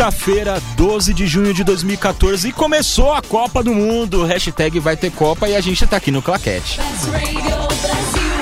Quinta-feira, 12 de junho de 2014 e começou a Copa do Mundo. Hashtag vai ter Copa e a gente tá aqui no Claquete.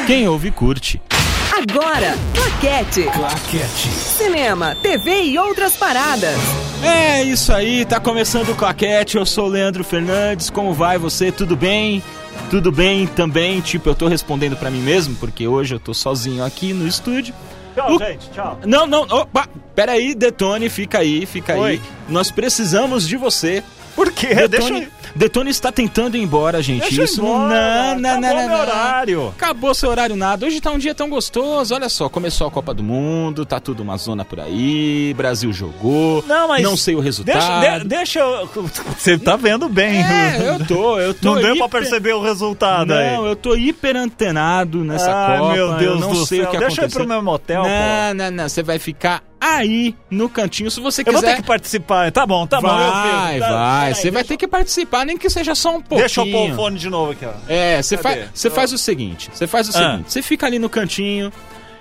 Quem ouve, curte. Agora, Claquete. Claquete. Cinema, TV e outras paradas. É isso aí, tá começando o Claquete. Eu sou o Leandro Fernandes. Como vai você? Tudo bem? Tudo bem também? Tipo, eu tô respondendo pra mim mesmo, porque hoje eu tô sozinho aqui no estúdio. Tchau, O- gente, tchau. Não, não, opa, peraí, Detone, fica aí, fica aí. Oi. Nós precisamos de você. Por quê? Detone, Deixa eu... Detone está tentando ir embora, gente. Deixa Isso embora, não, não, acabou não, não, meu não. horário. Acabou seu horário nada. Hoje tá um dia tão gostoso. Olha só, começou a Copa do Mundo, tá tudo uma zona por aí. Brasil jogou. Não, mas... Não sei o Deixa, resultado. de- deixa eu... Você tá vendo bem. É, eu tô, eu tô. Não deu pra hiper- perceber o resultado aí. Não, eu tô hiper antenado nessa ah, Copa. meu Deus eu não do sei céu. o que Deixa eu ir aconteceu. pro meu motel, pô. não, não, não. Você vai ficar aí no cantinho. Se você Eu vou quiser. ter que participar. Tá bom, tá bom. eu vai, fico. Tá, vai. peraí, Você vai deixa- ter que participar, nem que seja só um pouquinho. Deixa eu pôr o fone de novo aqui, ó. É, você faz, você faz o seguinte, você faz o Ah. seguinte, você fica ali no cantinho,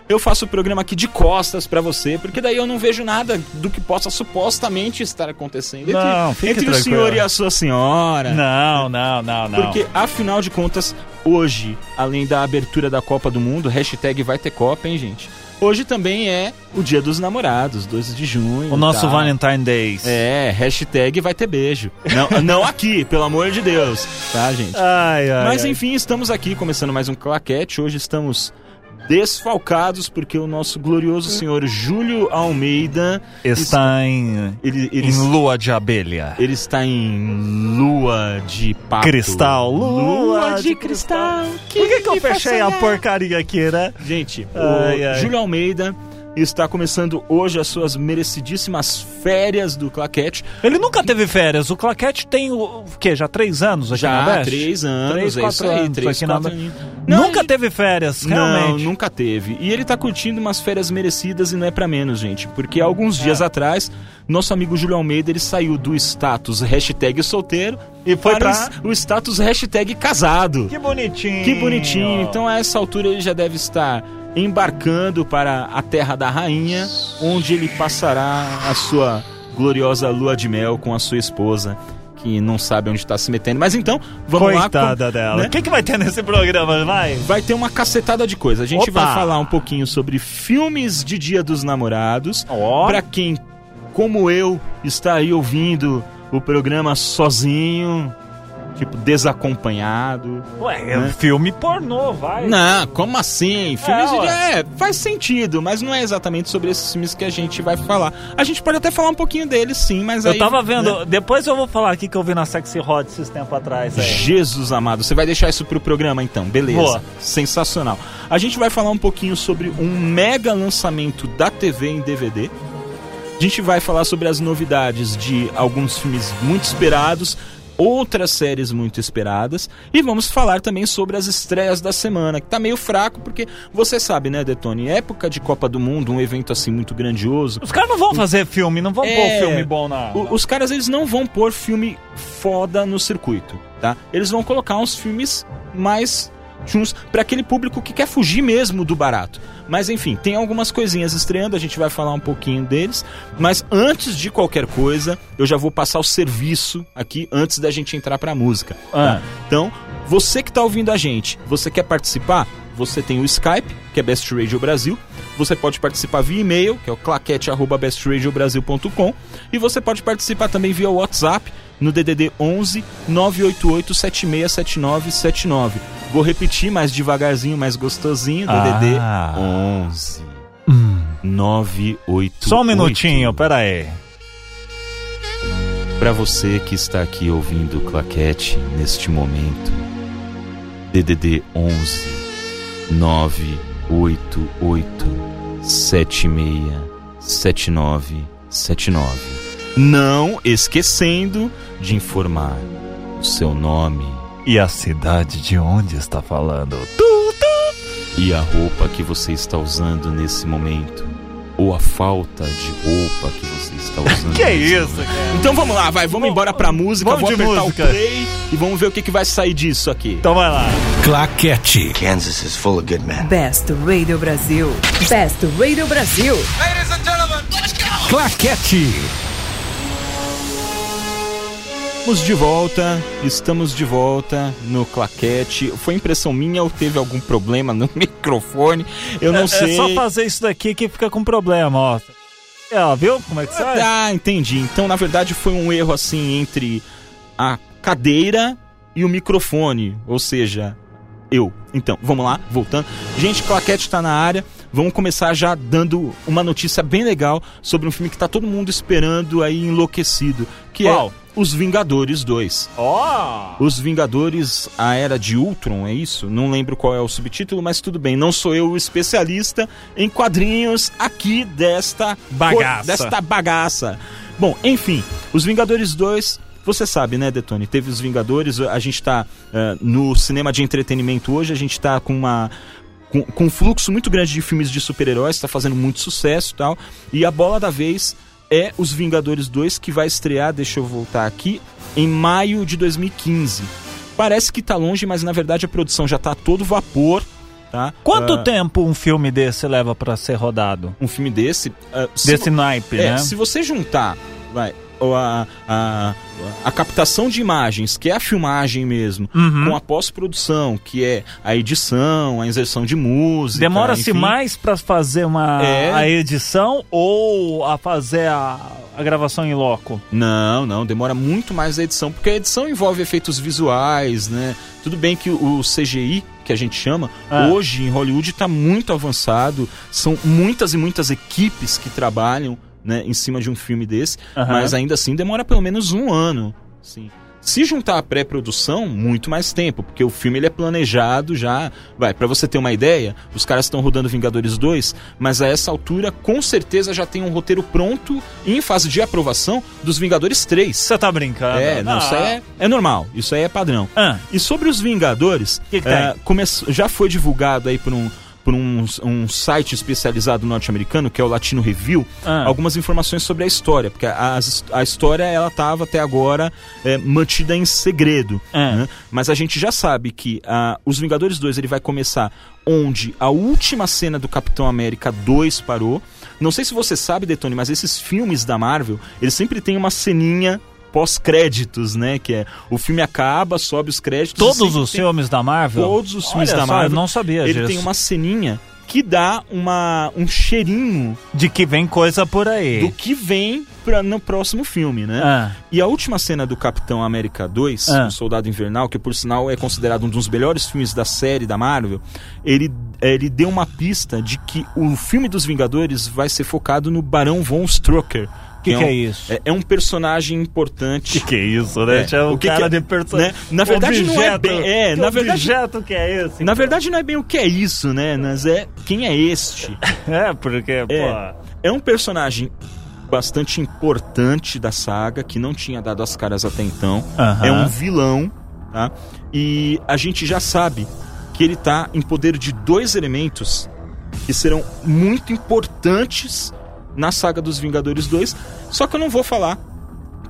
eu faço o programa aqui de costas pra você, porque daí eu não vejo nada do que possa supostamente estar acontecendo entre, Não, fique entre o senhor e a sua senhora. Não, não, não, não. Porque, afinal de contas, hoje, além da abertura da Copa do Mundo, hashtag vai ter Copa, hein, gente? Hoje também é o dia dos namorados, 12 de junho. O nosso tá? Valentine Days. É, hashtag vai ter beijo. Não, não aqui, pelo amor de Deus, tá, gente? Ai, ai, Mas ai. enfim, estamos aqui começando mais um claquete. Hoje estamos desfalcados porque o nosso glorioso senhor Júlio Almeida Está em, ele, ele, em lua de abelha. ele está em lua de pato. Cristal. Lua, de, cristal. Por que, que eu fechei a sonhar. porcaria aqui, né? Gente, Ai, o ai. Júlio Almeida está começando hoje as suas merecidíssimas férias do claquete. Ele nunca teve férias. O Claquete tem o, o quê? Já três anos aqui na Já Nordeste? três anos, Três, é quatro isso aí, anos três, aqui na. Não, Nunca ele- teve férias, Não, realmente. nunca teve. E ele tá curtindo umas férias merecidas e não é pra menos, gente. Porque alguns dias atrás, nosso amigo Júlio Almeida, ele saiu do status hashtag solteiro E foi para pra... o status hashtag casado. Que bonitinho. Que bonitinho. Então a essa altura ele já deve estar embarcando para a terra da rainha, onde ele passará a sua gloriosa lua de mel com a sua esposa, que não sabe onde está se metendo. Mas então, vamos lá. Coitada com- dela. né? O que, que vai ter nesse programa, vai? Vai ter uma cacetada de coisa. A gente Opa! vai falar um pouquinho sobre filmes de Dia dos Namorados. Ó. Pra quem, como eu, está aí ouvindo o programa sozinho, tipo, desacompanhado. Ué, é um Né? filme pornô, vai. Não, como assim? Filmes de. ué. É, faz sentido, mas não é exatamente sobre esses filmes que a gente vai falar. A gente pode até falar um pouquinho deles, sim, mas Eu aí. tava vendo, né? depois eu vou falar aqui que eu vi na Sexy Hot esses tempos atrás aí. Jesus amado, você vai deixar isso pro programa então, beleza. Boa. Sensacional. A gente vai falar um pouquinho sobre um mega lançamento da TV em DVD. A gente vai falar sobre as novidades de alguns filmes muito esperados, outras séries muito esperadas e vamos falar também sobre as estreias da semana, que tá meio fraco porque você sabe, né, Detone, época de Copa do Mundo, um evento assim muito grandioso, Os caras não vão fazer filme, não vão É. pôr filme bom na. o- os caras eles não vão pôr filme foda no circuito, tá? Eles vão colocar uns filmes mais para aquele público que quer fugir mesmo do barato. Mas enfim, tem algumas coisinhas estreando, a gente vai falar um pouquinho deles. Mas antes de qualquer coisa, eu já vou passar o serviço aqui antes da gente entrar pra música. tá? Ah. Então, você que tá ouvindo a gente, você quer participar? Você tem o Skype, que é Best Radio Brasil. Você pode participar via e-mail, que é o claquete@bestradiobrasil.com, e você pode participar também via WhatsApp no DDD 11 988 767979. Vou repetir mais devagarzinho, mais gostosinho, DDD Ah. 11 988 Só um minutinho, pera aí. Para você que está aqui ouvindo o Claquete neste momento, DDD 11 988 76 7979. Não esquecendo de informar o seu nome E a cidade de onde está falando? e a roupa que você está usando nesse momento. Ou a falta de roupa que você está usando. Que nesse isso, cara? Então vamos lá, vai, vamos embora pra música, vamos vou de apertar música. o play e vamos ver o que, que vai sair disso aqui. Então vai lá. Claquete. Kansas is full of good men. Best Radio Brasil. Best Radio Brasil. Claquete. Estamos de volta, estamos de volta no claquete. Foi impressão minha ou teve algum problema no microfone? Eu não é, sei. É só fazer isso daqui que fica com problema, ó. É, ó, viu como é que sai? Ah, entendi. Então, na verdade, foi um erro assim entre a cadeira e o microfone, ou seja, eu. Então, vamos lá, voltando. Gente, Claquete está na área. Vamos começar já dando uma notícia bem legal sobre um filme que está todo mundo esperando aí enlouquecido, que Qual? é Os Vingadores 2. Ó! Os Vingadores, a Era de Ultron, é isso? Não lembro qual é o subtítulo, mas tudo bem. Não sou eu o especialista em quadrinhos aqui desta Bagaça. desta bagaça. Bom, enfim, Os Vingadores 2 você sabe, né, Detone? Teve os Vingadores, a gente tá uh, no cinema de entretenimento hoje, a gente tá com uma. Com, com um fluxo muito grande de filmes de super-heróis, tá fazendo muito sucesso e tal. E a bola da vez é Os Vingadores 2, que vai estrear, deixa eu voltar aqui, em maio de 2015. Parece que tá longe, mas na verdade a produção já tá a todo vapor. Tá? Quanto Uh, tempo um filme desse leva pra ser rodado? Um filme desse. uh, se Desse naipe, É, né? se você juntar, vai, a, a, a captação de imagens, que é a filmagem mesmo, Uhum. com a pós-produção, que é a edição, a inserção de música. Demora-se mais pra fazer uma É. a edição ou a fazer a, a gravação em loco? Não, não, demora muito mais a edição, porque a edição envolve efeitos visuais, né? Tudo bem que o CGI, que a gente chama, Ah. hoje em Hollywood está muito avançado, são muitas e muitas equipes que trabalham né, em cima de um filme desse, Aham. mas ainda assim demora pelo menos um ano. Sim. Se juntar a pré-produção, muito mais tempo, porque o filme ele é planejado já. Vai, pra você ter uma ideia, os caras estão rodando Vingadores 2, mas a essa altura, com certeza já tem um roteiro pronto e em fase de aprovação dos Vingadores 3. Você tá brincando? É, não, Ah. isso aí é, é normal, isso aí é padrão. Ah, E sobre os Vingadores, Que que começou- já foi divulgado aí por um, por um, um site especializado norte-americano, que é o Latino Review, Ah. algumas informações sobre a história, porque a, a história ela estava até agora eh, mantida em segredo. Ah. né? Mas a gente já sabe que ah, os Vingadores 2 ele vai começar onde a última cena do Capitão América 2 parou. Não sei se você sabe, Detone, mas esses filmes da Marvel, eles sempre têm uma ceninha pós-créditos, né? Que é o filme acaba, sobe os créditos. todos os tem- filmes da Marvel? Todos os filmes Olha da só, Marvel. Eu não sabia Ele disso. tem uma ceninha que dá uma, um cheirinho De que vem coisa por aí. do que vem pra, no próximo filme, né? Ah. E a última cena do Capitão América 2, Ah. O Soldado Invernal, que por sinal é considerado um dos melhores filmes da série da Marvel, ele, ele deu uma pista de que o filme dos Vingadores vai ser focado no Barão Von Strucker. Que que um, é isso? É, é um personagem importante. que é isso, né? É, o que cara que é- de personagem. né? Na verdade, não é bem- é, que na verdade- objeto que é esse? Na verdade, não é bem o que é isso, né? Mas é quem é este. É, porque, É, pô. é um personagem bastante importante da saga, que não tinha dado as caras até então. Aham. É um vilão, tá? E a gente já sabe que ele tá em poder de dois elementos que serão muito importantes na saga dos Vingadores 2. Só que eu não vou falar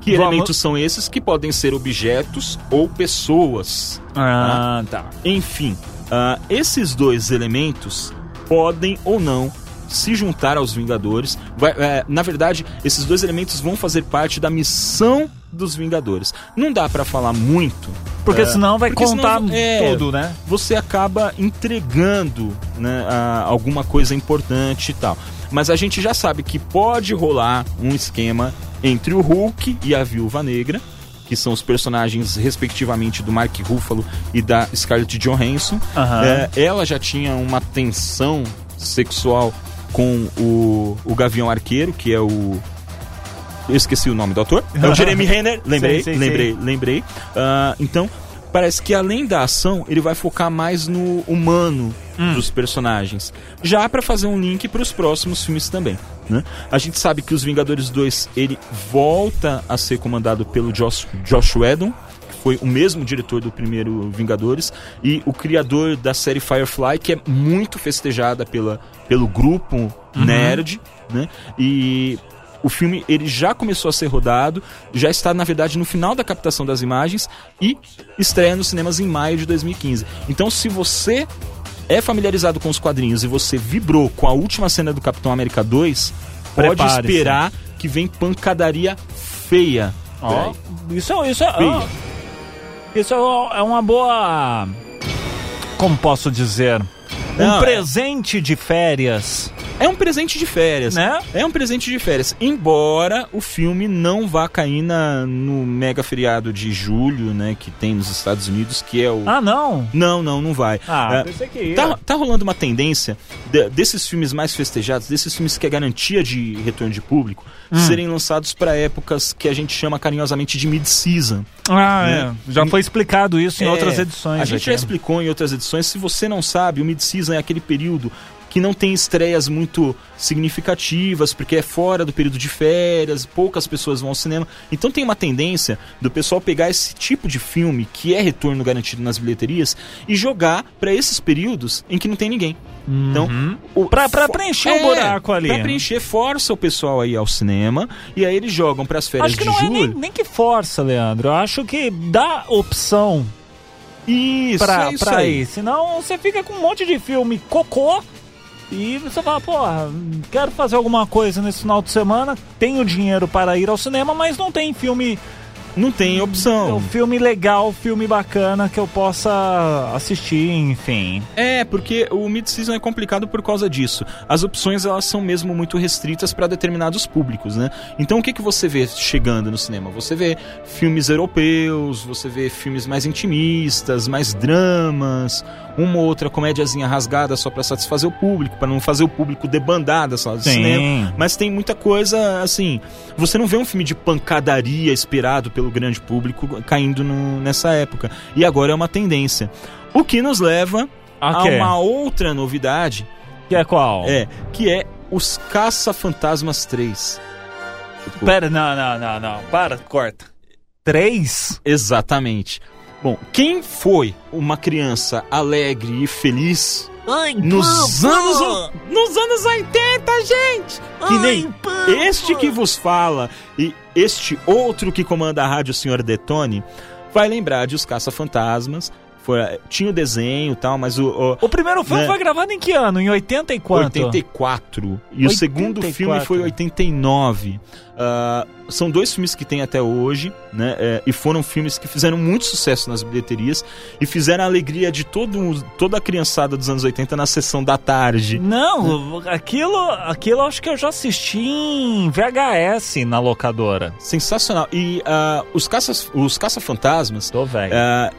que Vamos- elementos são esses, que podem ser objetos ou pessoas. Ah, tá. Enfim, ah, esses dois elementos podem ou não se juntar aos Vingadores. Vai- é, na verdade, esses dois elementos vão fazer parte da missão dos Vingadores. Não dá pra falar muito. Porque é, senão vai porque contar senão- é, tudo, né? Você acaba entregando né, a- alguma coisa importante e tal. Mas a gente já sabe que pode rolar um esquema entre o Hulk e a Viúva Negra, que são os personagens respectivamente do Mark Ruffalo e da Scarlett Johansson. Aham. É, ela já tinha uma tensão sexual com o, o Gavião Arqueiro, que é o. Eu esqueci o nome do ator. É o Jeremy Renner. Lembrei, Sim, sim, lembrei, lembrei. Ah, então, parece que além da ação, ele vai focar mais no humano Hum. dos personagens. Já pra fazer um link pros próximos filmes também. Né? A gente sabe que os Vingadores 2 ele volta a ser comandado pelo Josh, Josh Whedon, que foi o mesmo diretor do primeiro Vingadores e o criador da série Firefly, que é muito festejada pela, pelo grupo nerd, né? E o filme ele já começou a ser rodado, já está na verdade no final da captação das imagens e estreia nos cinemas em maio de 2015. Então, se você é familiarizado com os quadrinhos e você vibrou com a última cena do Capitão América 2, pode esperar que vem pancadaria feia Ó, isso é. Isso é, Sim. ó, isso é uma boa. Como posso dizer? Um Não, é- presente de férias, É um presente de férias. né? É um presente de férias. Embora o filme não vá cair na, no mega feriado de julho, né? Que tem nos Estados Unidos, que é o. Ah, não. Não, não, não vai. Ah, É, pensei que ia. Tá, tá rolando uma tendência de- desses filmes mais festejados, desses filmes que é garantia de retorno de público, Hum. serem lançados para épocas que a gente chama carinhosamente de mid-season. Ah, né? é. Já foi explicado isso em É, outras edições. A gente já explicou em outras edições. Se você não sabe, o mid-season é aquele período que não tem estreias muito significativas, porque é fora do período de férias, poucas pessoas vão ao cinema. Então tem uma tendência do pessoal pegar esse tipo de filme, que é retorno garantido nas bilheterias, e jogar para esses períodos em que não tem ninguém. Então, o, Uhum. Pra- pra fo- preencher o buraco ali. Pra preencher, força o pessoal aí ao cinema, e aí eles jogam para as férias Acho que de não é julho. nem, nem que força, Leandro. Eu acho que dá opção Isso, pra, é isso pra aí. ir. Senão você fica com um monte de filme cocô e você fala, porra, quero fazer alguma coisa nesse final de semana, tenho dinheiro para ir ao cinema, mas não tem filme, Não tem opção. um filme legal, filme bacana que eu possa assistir, enfim. É, porque o mid-season é complicado por causa disso. As opções elas são mesmo muito restritas para determinados públicos, né? Então o que, que você vê chegando no cinema? Você vê filmes europeus, você vê filmes mais intimistas, mais dramas, uma ou outra comédiazinha rasgada só para satisfazer o público, para não fazer o público debandar da sala de cinema. Mas tem muita coisa, assim, você não vê um filme de pancadaria esperado pelo grande público caindo no- nessa época. E agora é uma tendência. O que nos leva a Ok. uma outra novidade, Que é qual? é, que é os Caça-Fantasmas 3. Pera, não, não, não, não. Para, corta. Três? Exatamente. Bom, quem foi uma criança alegre e feliz nos anos nos anos 80, gente? Que nem este que vos fala e este outro que comanda a rádio, o Sr. Detone, vai lembrar de Os Caça-Fantasmas. Foi, tinha o desenho e tal, mas o, o O primeiro filme Né? foi gravado em que ano? Em 80 e quanto? 84. E o segundo 84. filme foi 89. Ah, são dois filmes que tem até hoje, né? é, e foram filmes que fizeram muito sucesso nas bilheterias e fizeram a alegria de todo, toda a criançada dos anos 80 na sessão da tarde. Não, aquilo, aquilo acho que eu já assisti em VHS na locadora. Sensacional. E ah, os caças, os caça-fantasmas Tô velho. Ah,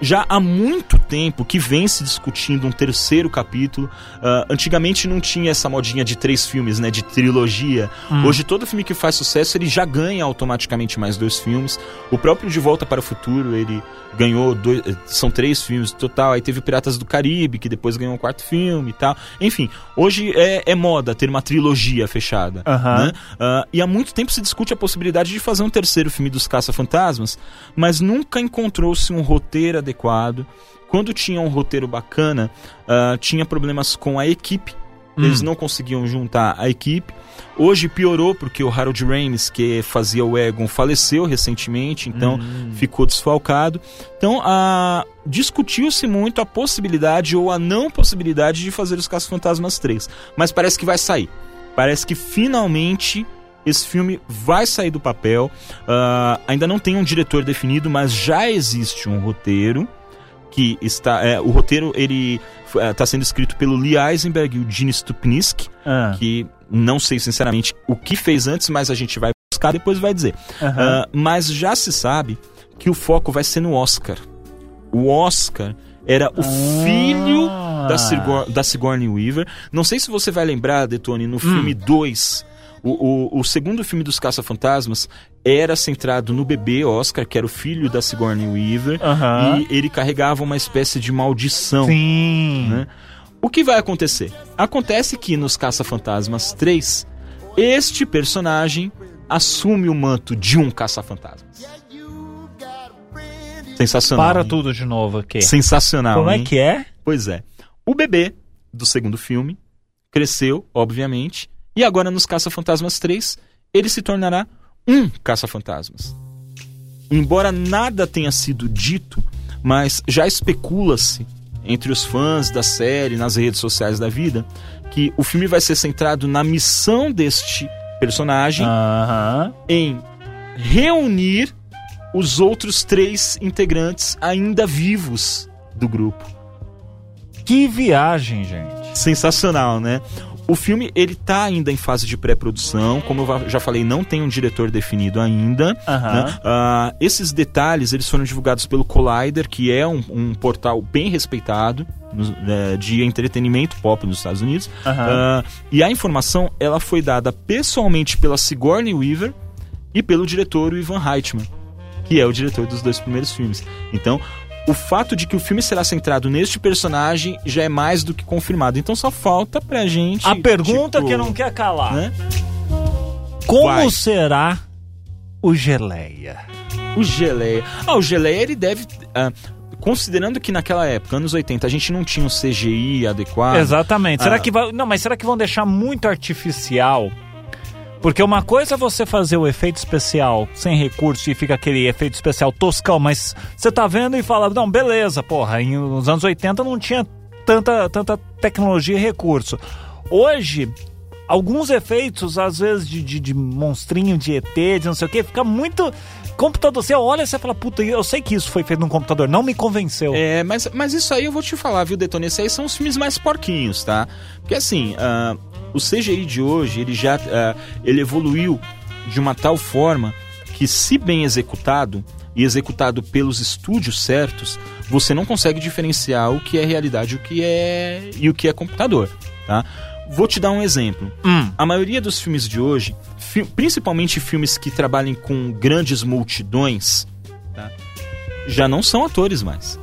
já há muito tempo que vem se discutindo um terceiro capítulo. Ah, antigamente não tinha essa modinha de três filmes, né? De trilogia. Hum. Hoje todo filme que faz sucesso ele já ganha automaticamente mais dois filmes. O próprio De Volta para o Futuro ele ganhou dois, são três filmes total. Aí teve Piratas do Caribe que depois ganhou um quarto filme e tal. Enfim, hoje é, é moda ter uma trilogia fechada. Né? Ah, e há muito tempo se discute a possibilidade de fazer um terceiro filme dos Caça-Fantasmas, mas nunca encontrou-se um roteiro adequado. Quando tinha um roteiro bacana, ah, tinha problemas com a equipe. Eles não conseguiam juntar a equipe. Hoje piorou porque o Harold Ramis, que fazia o Egon, faleceu recentemente, então ficou desfalcado. Então, ah, discutiu-se muito a possibilidade ou a não possibilidade de fazer os Caça-Fantasmas 3. Mas parece que vai sair. Parece que finalmente esse filme vai sair do papel. Ah, ainda não tem um diretor definido, mas já existe um roteiro que está. é, o roteiro ele está sendo escrito pelo Lee Eisenberg e o Gene Stupinski, Ah, que não sei sinceramente o que fez antes, mas a gente vai buscar depois vai dizer. Ah, mas já se sabe que o foco vai ser no Oscar. O Oscar era o filho da, da Sigourney Weaver. Não sei se você vai lembrar, Detone, Hum. no filme 2, o, o, o segundo filme dos Caça-Fantasmas era centrado no bebê Oscar, que era o filho da Sigourney Weaver, Aham. e ele carregava uma espécie de maldição. Sim. né? O que vai acontecer? Acontece que nos Caça-Fantasmas 3, este personagem assume o manto de um caça-fantasmas. Sensacional. Para hein? tudo de novo aqui. Sensacional. Como é hein? que é? Pois é. O bebê do segundo filme cresceu, obviamente, e agora nos Caça-Fantasmas 3, ele se tornará um Caça-Fantasmas. Embora nada tenha sido dito, mas já especula-se entre os fãs da série, nas redes sociais da vida, que o filme vai ser centrado na missão deste personagem em reunir os outros três integrantes ainda vivos do grupo. Que viagem, gente. Sensacional, né? O filme ele tá ainda em fase de pré-produção, como eu já falei, não tem um diretor definido ainda. Aham. né? Ah, esses detalhes eles foram divulgados pelo Collider, que é um, um portal bem respeitado eh, de entretenimento pop nos Estados Unidos. Aham. Ah, e a informação ela foi dada pessoalmente pela Sigourney Weaver e pelo diretor Ivan Reitman, que é o diretor dos dois primeiros filmes. Então, o fato de que o filme será centrado neste personagem já é mais do que confirmado. Então só falta pra gente. A pergunta tipo, que não quer calar. né? Como Vai. será o Geleia? O Geleia. Ah, o Geleia ele deve. ah, considerando que naquela época, anos 80, a gente não tinha um CGI adequado. Exatamente. Será Ah. que vai. Não, mas será que vão deixar muito artificial? Porque uma coisa é você fazer o efeito especial sem recurso e fica aquele efeito especial toscão, mas você tá vendo e fala, não, beleza, porra, nos anos 80 não tinha tanta, tanta tecnologia e recurso. Hoje, alguns efeitos, às vezes, de, de, de monstrinho, de ET, de não sei o que, fica muito. Computador, você olha e você fala, puta, eu sei que isso foi feito num computador, não me convenceu. É, mas, mas isso aí eu vou te falar, viu, Detone? Esses aí são os filmes mais porquinhos, tá? Porque assim, ah, o CGI de hoje, ele já ah, ele evoluiu de uma tal forma que, se bem executado e executado pelos estúdios certos, você não consegue diferenciar o que é realidade o que é, e o que é computador, tá? Vou te dar um exemplo. Hum. A maioria dos filmes de hoje, fi- principalmente filmes que trabalhem com grandes multidões, tá? já não são atores mais.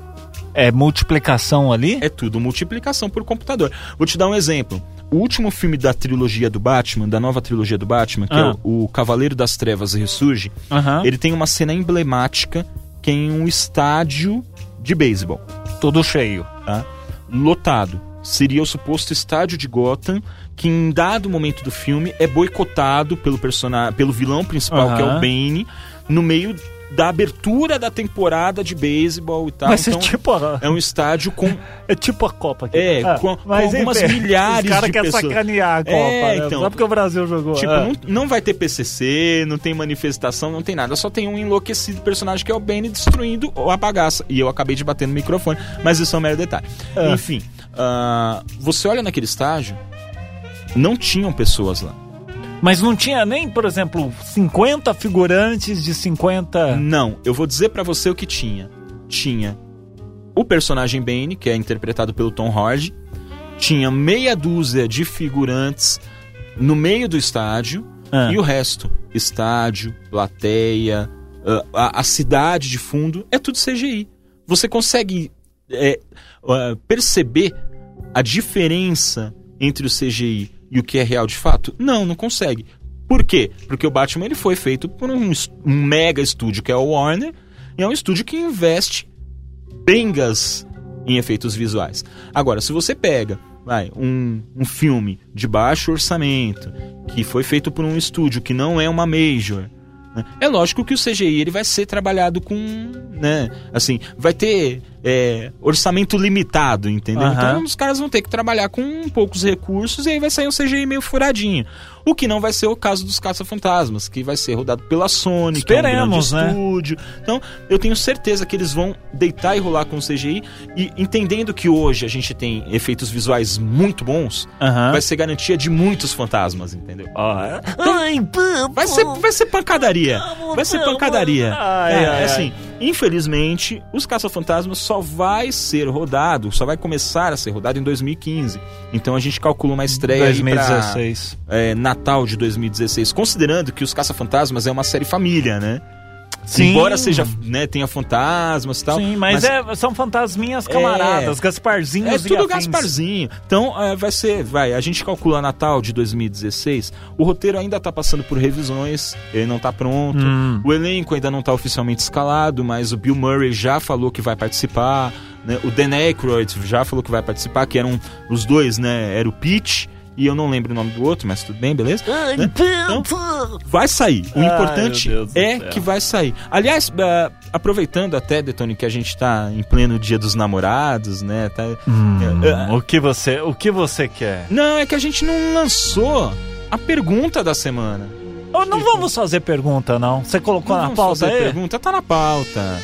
É multiplicação ali? É tudo multiplicação por computador. Vou te dar um exemplo. O último filme da trilogia do Batman, da nova trilogia do Batman, que Ah. é o, o Cavaleiro das Trevas Ressurge, Aham. ele tem uma cena emblemática que é em um estádio de beisebol, Tudo cheio. tá? Lotado. Seria o suposto estádio de Gotham, que em dado momento do filme é boicotado pelo personagem, pelo vilão principal, que é o Bane, no meio da abertura da temporada de beisebol e tal. Mas então, é tipo a, é um estádio com é tipo a Copa aqui. É, Ah, com- com mas algumas milhares cara de quer pessoas. sacanear a Copa, É, né? então. Só porque o Brasil jogou. Tipo, Ah. não, não vai ter PCC, não tem manifestação, não tem nada. Só tem um enlouquecido personagem que é o Benny destruindo a bagaça. E eu acabei de bater no microfone, mas isso é um mero detalhe. É. Enfim, ah, você olha naquele estágio, não tinham pessoas lá. Mas não tinha nem, por exemplo, 50 figurantes de 50... Não, eu vou dizer pra você o que tinha. Tinha o personagem Bane, que é interpretado pelo Tom Hardy. Tinha meia dúzia de figurantes no meio do estádio. Ah. E o resto, estádio, plateia, ah, a, a cidade de fundo, é tudo CGI. Você consegue é, ah, perceber a diferença entre o CGI e o que é real de fato? Não, não consegue. Por quê? Porque o Batman ele foi feito por um, um mega estúdio que é o Warner, e é um estúdio que investe bengas em efeitos visuais. Agora, se você pega vai, um, um filme de baixo orçamento, que foi feito por um estúdio que não é uma major, né, é lógico que o CGI ele vai ser trabalhado com, né, assim, vai ter é, orçamento limitado, entendeu? Aham. Então os caras vão ter que trabalhar com poucos recursos e aí vai sair um CGI meio furadinho. O que não vai ser o caso dos Caça-Fantasmas, que vai ser rodado pela Sony, Esperemos, que é um né? grande estúdio. Então, eu tenho certeza que eles vão deitar e rolar com o CGI e entendendo que hoje a gente tem efeitos visuais muito bons, Aham. vai ser garantia de muitos fantasmas, entendeu? Ah, Ai, pô, Vai ser, vai ser pancadaria. Vai ser pancadaria. Ai, É, ai, é ai. assim, infelizmente, os Caça-Fantasmas só vai ser rodado, só vai começar a ser rodado em 2015. Então a gente calcula uma estreia aí pra, 2016. é, Natal de 2016, considerando que os Caça-Fantasmas é uma série família, né? Sim. Embora seja, né, tenha fantasmas e tal. Sim, mas, é, são fantasminhas camaradas, Gasparzinhos É tudo. Gasparzinho. Então, é, vai ser, vai, a gente calcula Natal de 2016. O roteiro ainda tá passando por revisões, ele não tá pronto. Hum. O elenco ainda não tá oficialmente escalado, mas o Bill Murray já falou que vai participar, né? O Dan Aykroyd já falou que vai participar, que eram os dois, né? Era o Pete e eu não lembro o nome do outro, mas tudo bem, beleza? Né? Então, vai sair. O Ai, importante do é que vai sair. Aliás, ah, aproveitando até, Detone, que a gente tá em pleno dia dos namorados, né? Tá, Hum, É, o que você, o que você quer? Não, é que a gente não lançou a pergunta da semana. Oh, Não, não vamos fazer pergunta, não. Você colocou Não na vamos pauta fazer aí? pergunta, tá na pauta.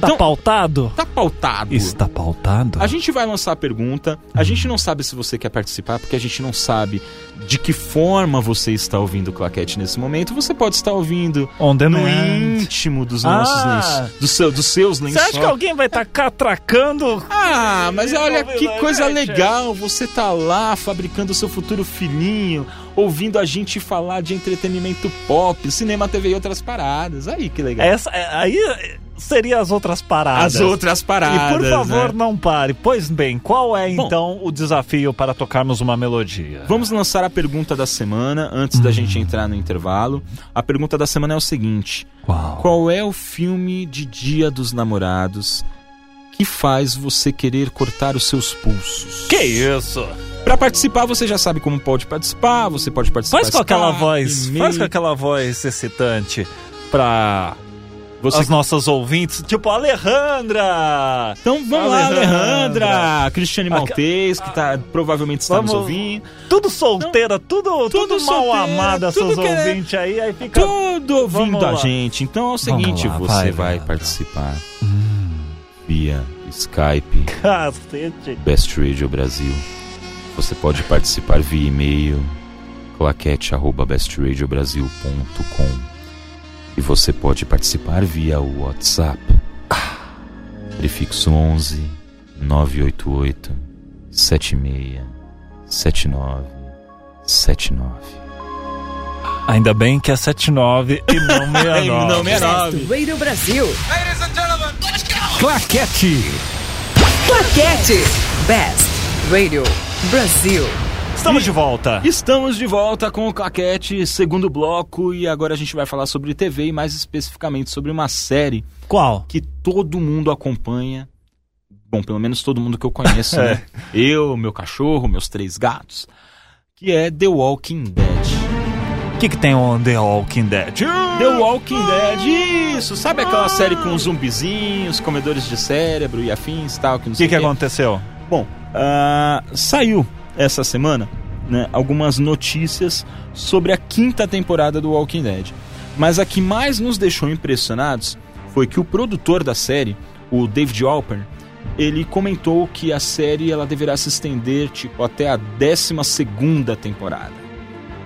Tá Então- pautado? Tá pautado. Está pautado? A gente vai lançar a pergunta. A gente não sabe se você quer participar, porque a gente não sabe de que forma você está ouvindo o Claquete nesse momento. Você pode estar ouvindo On no íntimo dos nossos Ah. lençóis. Do seu, dos seus Você lençóis. acha que alguém vai estar catracando? Ah, mas olha que coisa legal. Você tá lá fabricando o seu futuro filhinho, ouvindo a gente falar de entretenimento pop, cinema, TV e outras paradas. Aí que legal. Essa, é- aí seria as outras paradas. As outras paradas. E por favor, né? não pare. Pois bem, qual é Bom. então o desafio para tocarmos uma melodia? Vamos lançar a pergunta da semana antes da gente entrar no intervalo. A pergunta da semana é o seguinte: Qual? Qual é o filme de Dia dos Namorados que faz você querer cortar os seus pulsos? Que isso? Pra participar, você já sabe como pode participar. Você pode participar. Faz com aquela voz, faz com aquela voz excitante para Você... as nossas ouvintes, tipo Alejandra. Então vamos lá, Alejandra. Alejandra, Cristiane Maltês, que tá, provavelmente está nos Vamos- ouvindo. Tudo solteira, tudo, tudo, tudo mal amada tudo essas é- ouvintes aí, aí fica Tudo ouvindo a gente. Então é o seguinte, lá, você vai, vai, participar via Skype, cacete. Best Radio Brasil. Você pode participar via e-mail claquete@bestradiobrasil.com e você pode participar via o WhatsApp. Ah, prefixo 11 988 76 79 79. Ainda bem que é 79 e não 69. Não, 69. Best Radio Brasil. Claquete. Claquete. Best Radio Brasil. Estamos de volta. Estamos de volta com o Claquete, segundo bloco, e agora a gente vai falar sobre TV e mais especificamente sobre uma série Qual? que todo mundo acompanha. Bom, pelo menos todo mundo que eu conheço, né? Eu, meu cachorro, meus três gatos. Que é The Walking Dead. O que, que tem on The Walking Dead? The Walking Dead, isso! Sabe aquela série com os zumbizinhos, comedores de cérebro e afins e tal? Que não O sei que, que quê? aconteceu? Bom, ah, saiu essa semana né, algumas notícias sobre a quinta temporada do Walking Dead. Mas a que mais nos deixou impressionados foi que o produtor da série, o David Alpern, ele comentou que a série ela deverá se estender tipo até a 12 segunda temporada.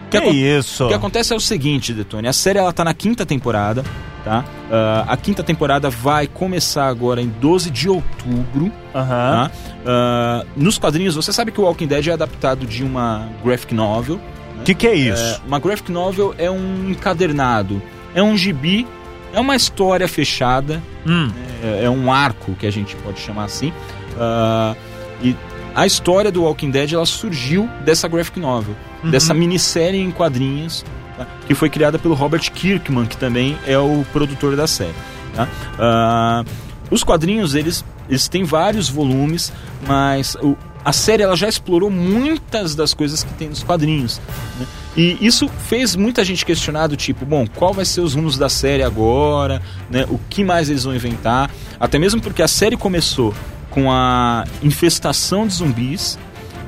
O Que acon- isso? o que acontece é o seguinte, Detone, a série ela tá na quinta temporada, tá? Ah, a quinta temporada vai começar agora em 12 de outubro, Aham. tá? Ah, nos quadrinhos, você sabe que o Walking Dead é adaptado de uma graphic novel. O que, que é isso? É, uma graphic novel é um encadernado, é um gibi, é uma história fechada, Hum. é, é um arco que a gente pode chamar assim. Ah, e a história do Walking Dead ela surgiu dessa graphic novel, Uhum. dessa minissérie em quadrinhos, tá? que foi criada pelo Robert Kirkman, que também é o produtor da série. tá? Ah, os quadrinhos eles, eles têm vários volumes, mas o- a série ela já explorou muitas das coisas que tem nos quadrinhos. né? E isso fez muita gente questionar do tipo, bom, qual vai ser os rumos da série agora, né? O que mais eles vão inventar? Até mesmo porque a série começou com a infestação de zumbis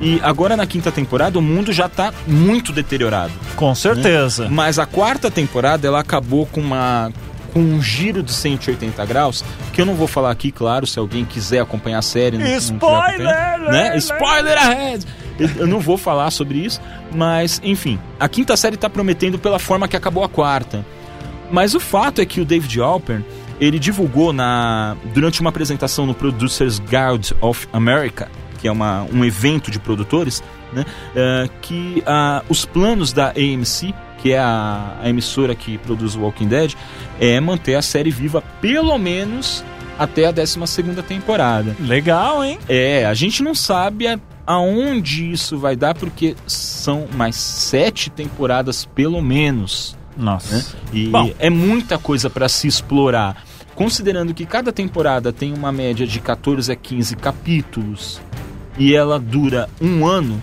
e agora na quinta temporada o mundo já tá muito deteriorado. Com certeza. Mas a quarta temporada ela acabou com uma com um giro de 180 graus, que eu não vou falar aqui, claro, se alguém quiser acompanhar a série. não- não Spoiler, acompanhando, né? né? Spoiler ahead! Eu- não vou falar sobre isso, mas enfim, a quinta série tá prometendo pela forma que acabou a quarta. Mas o fato é que o David Alpern, ele divulgou na durante uma apresentação no Producers Guild of America, que é uma, um evento de produtores, né, eh, que ah, os planos da AMC, que é a, a emissora que produz o Walking Dead, é manter a série viva pelo menos até a 12 segunda temporada. Legal, hein? É, a gente não sabe a- aonde isso vai dar, porque são mais sete temporadas pelo menos Nossa. né? E Bom. é muita coisa para se explorar. Considerando que cada temporada tem uma média de 14 a 15 capítulos e ela dura um ano,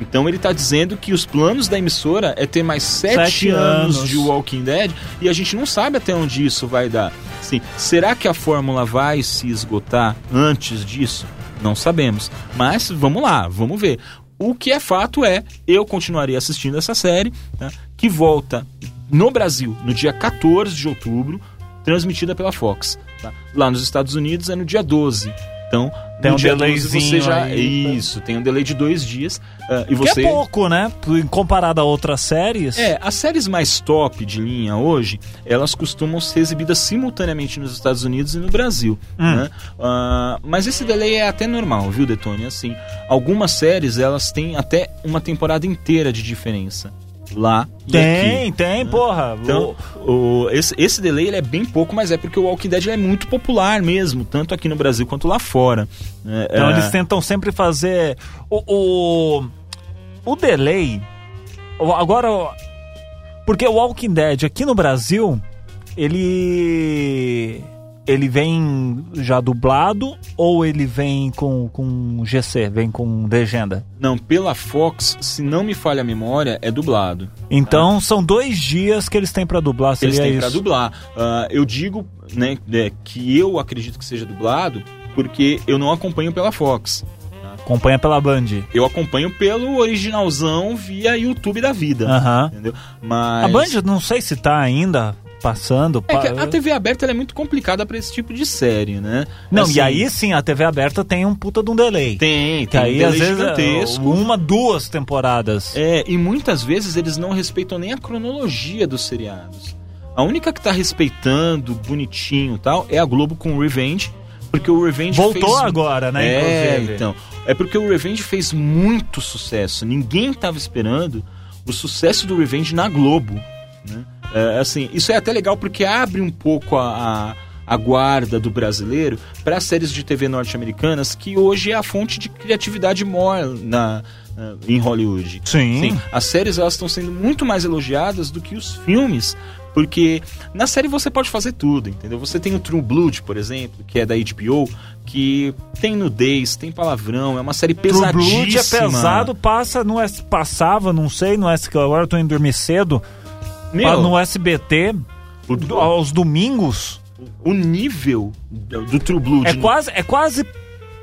então ele tá dizendo que os planos da emissora é ter mais sete, Sete anos, anos. de Walking Dead e a gente não sabe até onde isso vai dar. Sim, será que a fórmula vai se esgotar antes disso? Não sabemos. Mas vamos lá, vamos ver. O que é fato é, eu continuaria assistindo essa série, tá? que volta no Brasil, no dia 14 de outubro, transmitida pela Fox. tá? Lá nos Estados Unidos é no dia 12. Então, Tem um dia 12 delayzinho já. aí, Isso, tem um delay de dois dias. ah, e Que você. é pouco, né? Comparado a outras séries. É, as séries mais top de linha hoje, elas costumam ser exibidas simultaneamente nos Estados Unidos e no Brasil. Hum. né? Ah, mas esse delay é até normal, viu, Detone? Assim, algumas séries, elas têm até uma temporada inteira de diferença. Lá Tem, tem, porra. Então, o- esse, esse delay ele é bem pouco, mas é porque o Walking Dead é muito popular mesmo, tanto aqui no Brasil quanto lá fora. É, Então é, eles tentam sempre fazer o o, o delay. Agora, porque o Walking Dead aqui no Brasil, ele ele vem já dublado ou ele vem com, com GC, vem com legenda? Não, pela Fox, se não me falha a memória, é dublado. Então são dois dias que eles têm pra dublar, Eles seria têm pra isso? dublar. Ah, eu digo né, é, que eu acredito que seja dublado porque eu não acompanho pela Fox. Acompanha pela Band. Eu acompanho pelo originalzão via YouTube da vida. Aham. Entendeu? Mas. A Band, não sei se tá ainda passando. É que pa- a TV aberta é muito complicada pra esse tipo de série, né? Não, Assim, e aí sim, a TV aberta tem um puta de um delay. Tem, Que tem aí, um às vezes, gigantesco. uma, duas temporadas. É, e muitas vezes eles não respeitam nem a cronologia dos seriados. A única que tá respeitando, bonitinho e tal, é a Globo com o Revenge, porque o Revenge Voltou fez... agora, né, É, inclusive. então. É porque o Revenge fez muito sucesso. Ninguém tava esperando o sucesso do Revenge na Globo, né? É, assim, isso é até legal porque abre um pouco a, a, a guarda do brasileiro para séries de TV norte-americanas, que hoje é a fonte de criatividade maior na, na- em Hollywood. Sim. as séries elas estão sendo muito mais elogiadas do que os filmes, porque na série você pode fazer tudo, entendeu? Você tem o True Blood, por exemplo, que é da HBO, que tem nudez, tem palavrão, é uma série True pesadíssima. Blood é pesado, passa no S, passava, não sei, no S, agora eu tô indo dormir cedo, Meu, no SBT, o, do- aos domingos, o nível do, do True Blood... é quase, é quase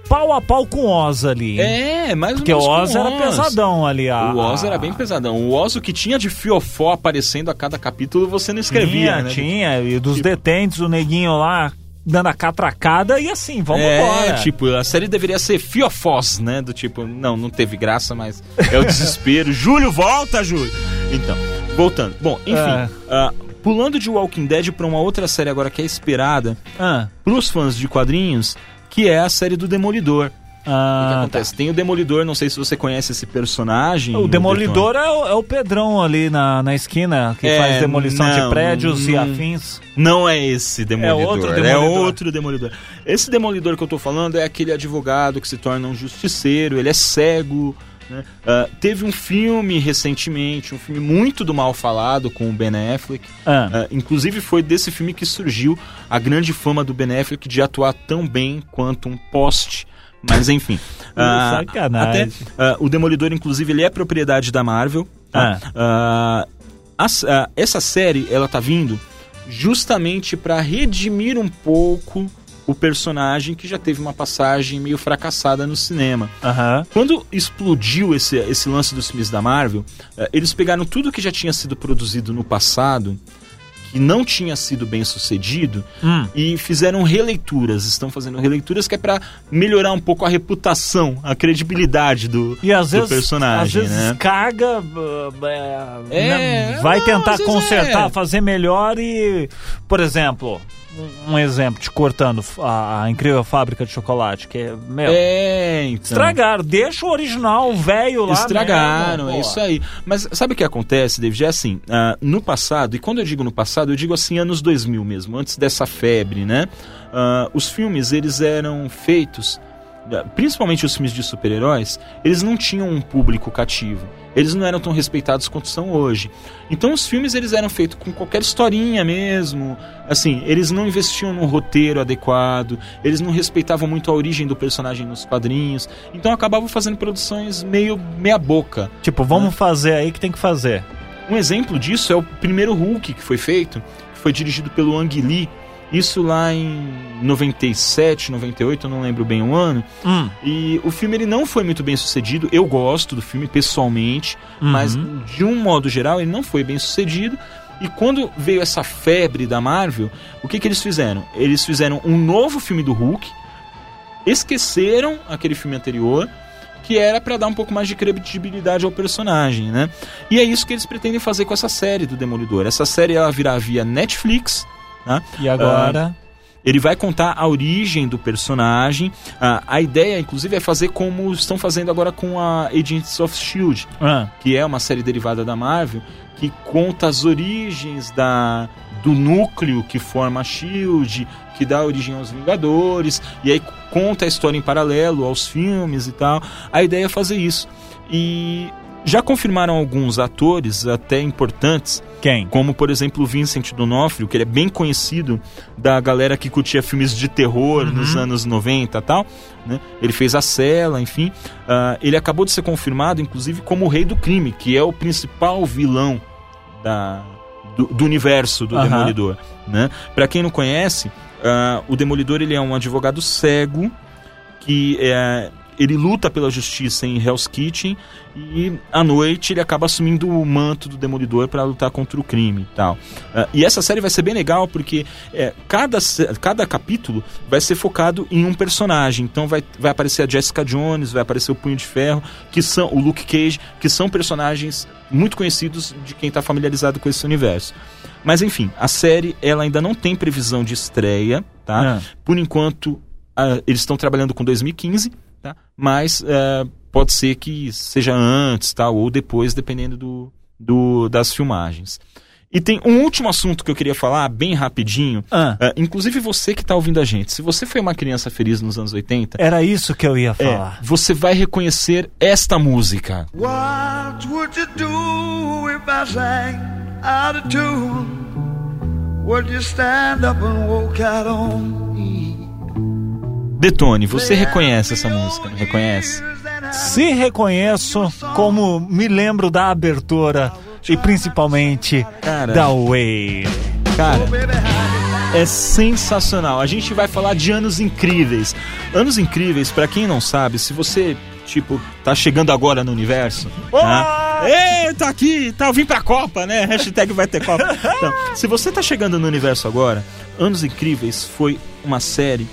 pau a pau com Oz ali. É, mais ou Porque o menos com Oz era pesadão ali. A, O Oz era bem pesadão. O Oz, o que tinha de fiofó aparecendo a cada capítulo, você não escrevia, Tinha, né? tinha, e dos Tipo- detentes, o neguinho lá dando a catracada e assim, vamos é, embora. tipo, a série deveria ser fiofós, né? Do tipo, não, não teve graça, mas é o desespero. Júlio, volta, Júlio! Então, voltando. Bom, enfim, É. ah, pulando de Walking Dead pra uma outra série agora que é esperada Ah, pros fãs de quadrinhos, que é a série do Demolidor. o que ah, acontece? Tem o Demolidor, não sei se você conhece esse personagem. O Demolidor é o, é o Pedrão ali na, na esquina, que É, faz demolição não, de prédios e não- afins. Não é esse demolidor. É outro É Demolidor. outro demolidor. Esse demolidor que eu tô falando é aquele advogado que se torna um justiceiro, ele é cego. Né? Ah, teve um filme recentemente, um filme muito do mal falado com o Ben Affleck. Ah, Ah, inclusive foi desse filme que surgiu a grande fama do Ben Affleck de atuar tão bem quanto um poste. Mas enfim. Sacanagem. Até, o Demolidor, inclusive, ele é propriedade da Marvel. tá? Ah, ah, essa série, ela tá vindo justamente para redimir um pouco o personagem que já teve uma passagem meio fracassada no cinema. Aham. Quando explodiu esse, esse lance dos filmes da Marvel, eh, eles pegaram tudo que já tinha sido produzido no passado, que não tinha sido bem sucedido, Hum. e fizeram releituras. Estão fazendo releituras que é para melhorar um pouco a reputação, a credibilidade do, E às do vezes, personagem, às vezes né? caga, uh, é, É, né, vai não, tentar vezes consertar, é. fazer melhor e, por exemplo, um, exemplo, te cortando, a, a incrível fábrica de chocolate, que é, meu, É, então. estragaram, deixa o original velho lá. Estragaram, mesmo, é isso aí. Mas sabe o que acontece, David? É assim, ah, no passado, e quando eu digo no passado, eu digo assim, anos 2000 mesmo, antes dessa febre, né? Ah, os filmes, eles eram feitos, principalmente os filmes de super-heróis, eles não tinham um público cativo. Eles não eram tão respeitados quanto são hoje. Então os filmes, eles eram feitos com qualquer historinha mesmo. Assim, eles não investiam num roteiro adequado, eles não respeitavam muito a origem do personagem nos quadrinhos. Então acabavam fazendo produções meio meia boca. Tipo, vamos fazer aí que tem que fazer. Um exemplo disso é o primeiro Hulk que foi feito, que foi dirigido pelo Ang Lee. Isso lá em 97, 98, eu não lembro bem o ano. Hum, E o filme ele não foi muito bem sucedido. Eu gosto do filme pessoalmente, Uhum. mas de um modo geral ele não foi bem sucedido. E quando veio essa febre da Marvel, o que, que eles fizeram? Eles fizeram um novo filme do Hulk, esqueceram aquele filme anterior, que era para dar um pouco mais de credibilidade ao personagem, né? E é isso que eles pretendem fazer com essa série do Demolidor. Essa série ela virá via Netflix, né? E agora? Ele vai contar a origem do personagem. Ah, a ideia, inclusive, é fazer como estão fazendo agora com a Agents of Shield, Ah, que é uma série derivada da Marvel, que conta as origens da, do núcleo que forma a Shield, que dá origem aos Vingadores, e aí conta a história em paralelo aos filmes e tal. A ideia é fazer isso. E já confirmaram alguns atores até importantes quem? como por exemplo o Vincent D'Onofrio, que ele é bem conhecido da galera que curtia filmes de terror nos anos 90 e tal. Né? Ele fez A Cela, enfim. Ah, ele acabou de ser confirmado, inclusive, como o Rei do Crime, que é o principal vilão da, do, do universo do Aham. Demolidor. Né? Para quem não conhece, ah, o Demolidor ele é um advogado cego que é, ele luta pela justiça em Hell's Kitchen e à noite ele acaba assumindo o manto do Demolidor para lutar contra o crime e tal. Ah, e essa série vai ser bem legal porque é, cada, cada capítulo vai ser focado em um personagem. Então vai, vai aparecer a Jessica Jones, vai aparecer o Punho de Ferro, que são o Luke Cage, que são personagens muito conhecidos de quem está familiarizado com esse universo. Mas enfim, a série ela ainda não tem previsão de estreia, tá? Ah. Por enquanto, ah, eles estão trabalhando com 2015, tá? mas ah, pode ser que seja antes tá? ou depois, dependendo do, do- das filmagens. E tem um último assunto que eu queria falar, bem rapidinho. Ah. Ah, inclusive você que está ouvindo a gente, se você foi uma criança feliz nos anos 80, Era isso que eu ia é, falar. você vai reconhecer esta música. What would you do if I sang out of tune? Would you stand up and walk out on me? Detone, você reconhece essa música, não reconhece? Se reconheço, como me lembro da abertura e principalmente Cara. da Way. Cara, é sensacional. A gente vai falar de anos incríveis. Anos incríveis, pra quem não sabe, se você, tipo, tá chegando agora no universo. Tá? Ei, tá aqui, tá, eu vim pra Copa, né? Hashtag vai ter Copa. Então, se você tá chegando no universo agora, Anos Incríveis foi uma série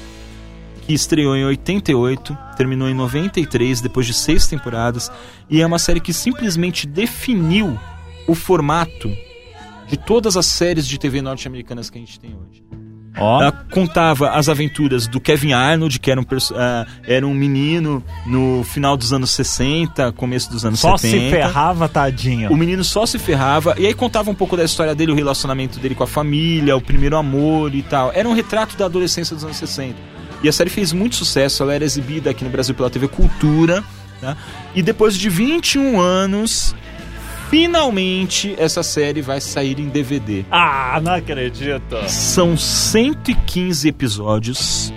que estreou em 88, terminou em 93, depois de seis temporadas, e é uma série que simplesmente definiu o formato de todas as séries de TV norte-americanas que a gente tem hoje. Ó, Ela contava as aventuras do Kevin Arnold, que era um, ah, era um menino no final dos anos 60, começo dos anos só 70. se ferrava, tadinho. O menino só se ferrava. E aí contava um pouco da história dele, o relacionamento dele com a família, o primeiro amor e tal. Era um retrato da adolescência dos anos 60. E a série fez muito sucesso, ela era exibida aqui no Brasil pela TV Cultura. tá? E depois de 21 anos, finalmente essa série vai sair em DVD. Ah, não acredito. São 115 episódios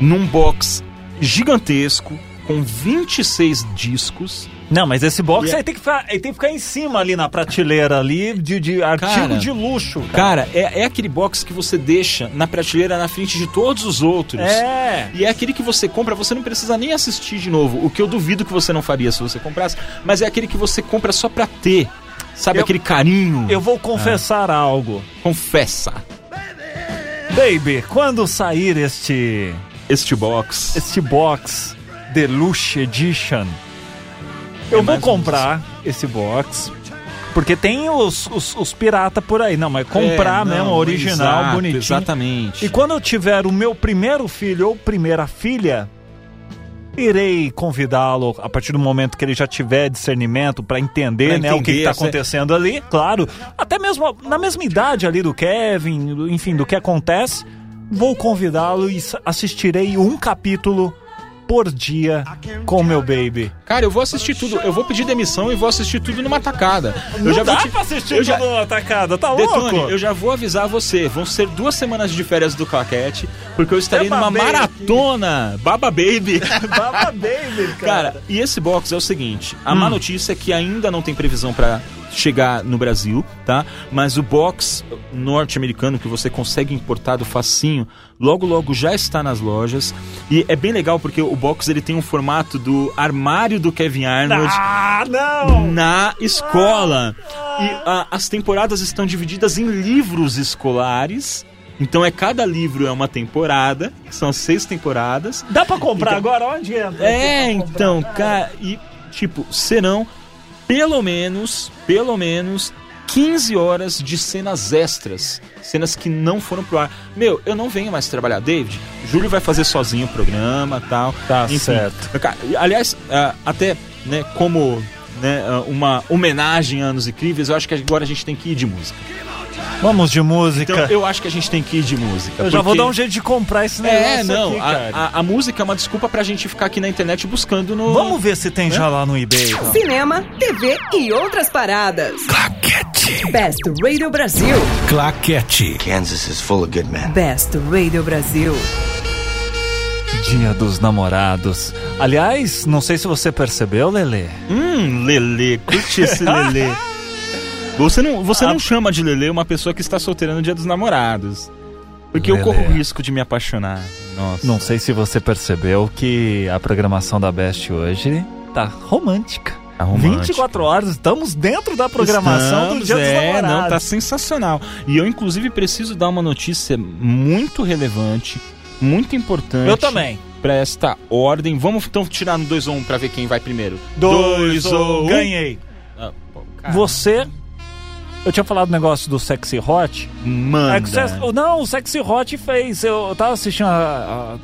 num box gigantesco com 26 discos. Não, mas esse box E é- aí tem que ficar, tem que ficar em cima ali na prateleira ali de, de artigo Cara, de luxo. Cara. Cara, é, é aquele box que você deixa na prateleira na frente de todos os outros. É. E é aquele que você compra, você não precisa nem assistir de novo. O que eu duvido que você não faria se você comprasse. Mas é aquele que você compra só pra ter. Sabe Eu- aquele carinho? Eu vou confessar algo. Confessa. Baby, quando sair este Este box. este box Deluxe Edition, eu vou É comprar esse box. Porque tem os, os, os pirata por aí. Não, mas comprar É, não, mesmo, original, exato, bonitinho. Exatamente. E quando eu tiver o meu primeiro filho ou primeira filha, irei convidá-lo a partir do momento que ele já tiver discernimento para entender, Pra né, o que está essa- acontecendo ali. Claro, até mesmo na mesma idade ali do Kevin, enfim, do que acontece, vou convidá-lo e assistirei um capítulo por dia com meu baby. Cara, eu vou assistir tudo. Eu vou pedir demissão e vou assistir tudo numa tacada. Não eu já dá vou te- pra assistir eu já- tudo na tacada, tá Detone, louco? eu já vou avisar você. Vão ser duas semanas de férias do Claquete, porque eu estarei Baba numa Baby. maratona. Baba Baby. Baba baby, cara. Cara, e esse box é o seguinte: a má notícia é que ainda não tem previsão pra chegar no Brasil, tá? Mas o box norte-americano que você consegue importar do facinho, logo logo já está nas lojas. E é bem legal porque o box ele tem um formato do armário do Kevin Arnold ah, não! na escola. E ah, as temporadas estão divididas em livros escolares. Então é cada livro é uma temporada, são seis temporadas. Dá pra comprar Então- agora? Onde entra? É, então, cara, e tipo, serão pelo menos, pelo menos 15 horas de cenas extras, cenas que não foram pro ar. Meu, eu não venho mais trabalhar, David. Júlio vai fazer sozinho o programa, tal. Tá Enfim, certo. Aliás, até, né, como né, uma homenagem a Anos Incríveis, eu acho que agora a gente tem que ir de música. Vamos de música. Então, eu acho que a gente tem que ir de música. Eu já vou porque- dar um jeito de comprar esse negócio É, não, aqui, a, cara. a- a música é uma desculpa pra gente ficar aqui na internet buscando no... Vamos ver se tem já lá no eBay. então. Cinema, TV e outras paradas. Claquete. Best Radio Brasil. Claquete. Kansas is full of good men. Best Radio Brasil. Dia dos namorados. Aliás, não sei se você percebeu, Lele. Hum, Lelê, curte esse Lelê. Você não, você Ah. não chama de Lelê uma pessoa que está solteira no dia dos namorados. Porque eu Lelê. corro o risco de me apaixonar. Nossa. Não sei se você percebeu que a programação da Best hoje tá romântica. Tá romântica. 24 horas, estamos dentro da programação do Estamos, Dia dos é, Namorados. não, tá sensacional. E eu, inclusive, preciso dar uma notícia muito relevante, muito importante. Eu também. Pra esta ordem. Vamos então tirar no 2 ou 1 um pra ver quem vai primeiro. Dois, ou um. Ganhei. Ah, pô, Você. Eu tinha falado do negócio do Sexy Hot. Manda. É o- não, o Sexy Hot fez. Eu, eu tava assistindo. a- a-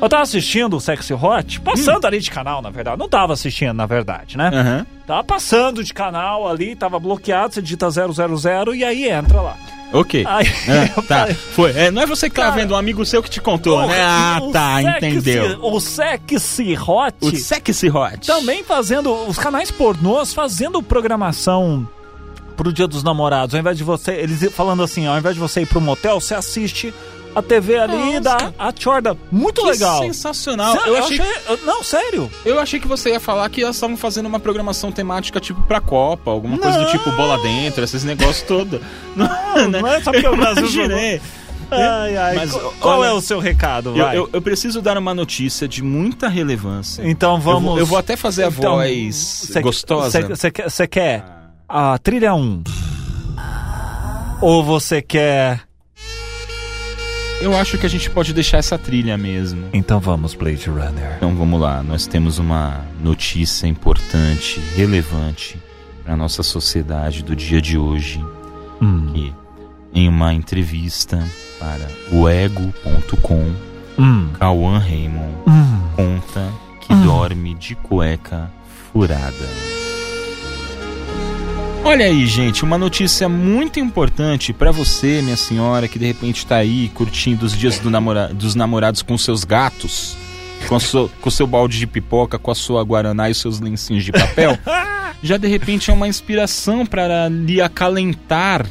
eu tava assistindo o Sexy Hot, passando Hum. ali de canal, na verdade. Não tava assistindo, na verdade, né? Aham. Tava passando de canal ali, tava bloqueado, você digita 000 e aí entra lá. Ok. Aí, Ah, tá, foi. É, não é você que tá Cara, vendo, um amigo seu que te contou, né? Ah, o tá, sexy- entendeu. O Sexy Hot O Sexy Hot. também fazendo. Os canais pornôs fazendo programação pro Dia dos Namorados. Ao invés de você. Eles falando assim, ao invés de você ir pro motel, você assiste a TV ali Nossa. dá a chorda. Muito Que legal. sensacional. Eu, achei, eu- Não, sério. eu achei que você ia falar que elas estavam fazendo uma programação temática tipo pra Copa, alguma coisa do Não. tipo bola dentro, esses negócios todos. Não, não é só porque o Brasil imaginei. Ai, ai. Mas, Qual- qual olha, é o seu recado? Eu, eu- eu preciso dar uma notícia de muita relevância. Então Eu vamos. vou, eu vou até fazer a Então, voz cê- gostosa. cê- Você quer, cê quer a trilha 1? Ou você quer. Eu acho que a gente pode deixar essa trilha mesmo. Então vamos, Blade Runner. Então vamos lá, nós temos uma notícia importante, relevante para nossa sociedade do dia de hoje, Hum, que em uma entrevista para o ego.com, hum, Cauã Raymond hum. conta que dorme de cueca furada. Olha aí, gente, uma notícia muito importante para você, minha senhora, que de repente tá aí curtindo os dias do namora- dos namorados com seus gatos, com, sua- com seu balde de pipoca, com a sua guaraná e seus lencinhos de papel. Já de repente é uma inspiração para lhe acalentar